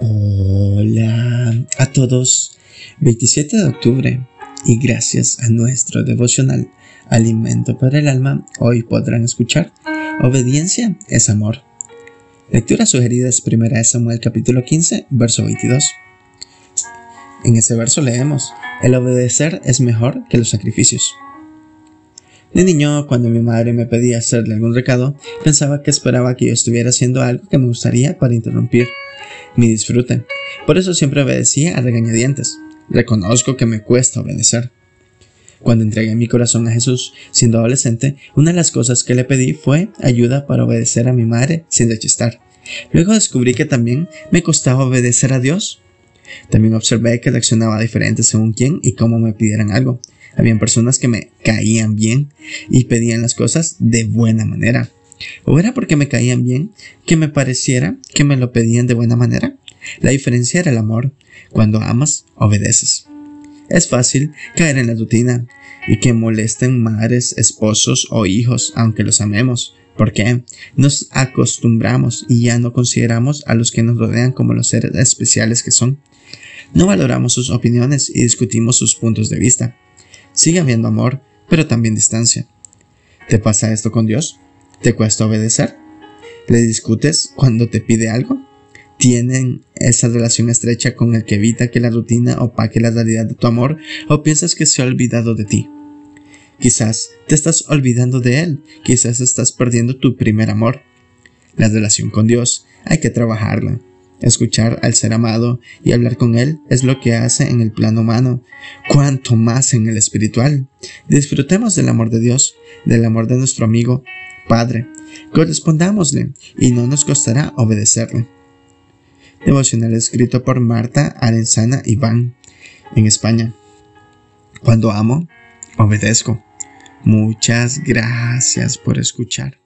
Hola a todos. 27 de octubre y gracias a nuestro devocional Alimento para el alma, hoy podrán escuchar Obediencia es amor. Lectura sugerida es 1 Samuel capítulo 15, verso 22. En ese verso leemos, el obedecer es mejor que los sacrificios. De niño, cuando mi madre me pedía hacerle algún recado, pensaba que esperaba que yo estuviera haciendo algo que me gustaría para interrumpir mi disfrute. Por eso siempre obedecía a regañadientes. Reconozco que me cuesta obedecer. Cuando entregué mi corazón a Jesús siendo adolescente, una de las cosas que le pedí fue ayuda para obedecer a mi madre sin rechistar. Luego descubrí que también me costaba obedecer a Dios. También observé que reaccionaba diferente según quién y cómo me pidieran algo. Habían personas que me caían bien y pedían las cosas de buena manera. ¿O era porque me caían bien que me pareciera que me lo pedían de buena manera? La diferencia era el amor. Cuando amas, obedeces. Es fácil caer en la rutina y que molesten madres, esposos o hijos aunque los amemos. porque Nos acostumbramos y ya no consideramos a los que nos rodean como los seres especiales que son. No valoramos sus opiniones y discutimos sus puntos de vista. Sigue habiendo amor, pero también distancia. ¿Te pasa esto con Dios? ¿Te cuesta obedecer? ¿Le discutes cuando te pide algo? ¿Tienen esa relación estrecha con el que evita que la rutina opaque la realidad de tu amor o piensas que se ha olvidado de ti? Quizás te estás olvidando de él, quizás estás perdiendo tu primer amor. La relación con Dios hay que trabajarla. Escuchar al ser amado y hablar con Él es lo que hace en el plano humano, cuanto más en el espiritual. Disfrutemos del amor de Dios, del amor de nuestro amigo, Padre, correspondámosle y no nos costará obedecerle. Devocional escrito por Marta Arenzana Iván, en España. Cuando amo, obedezco. Muchas gracias por escuchar.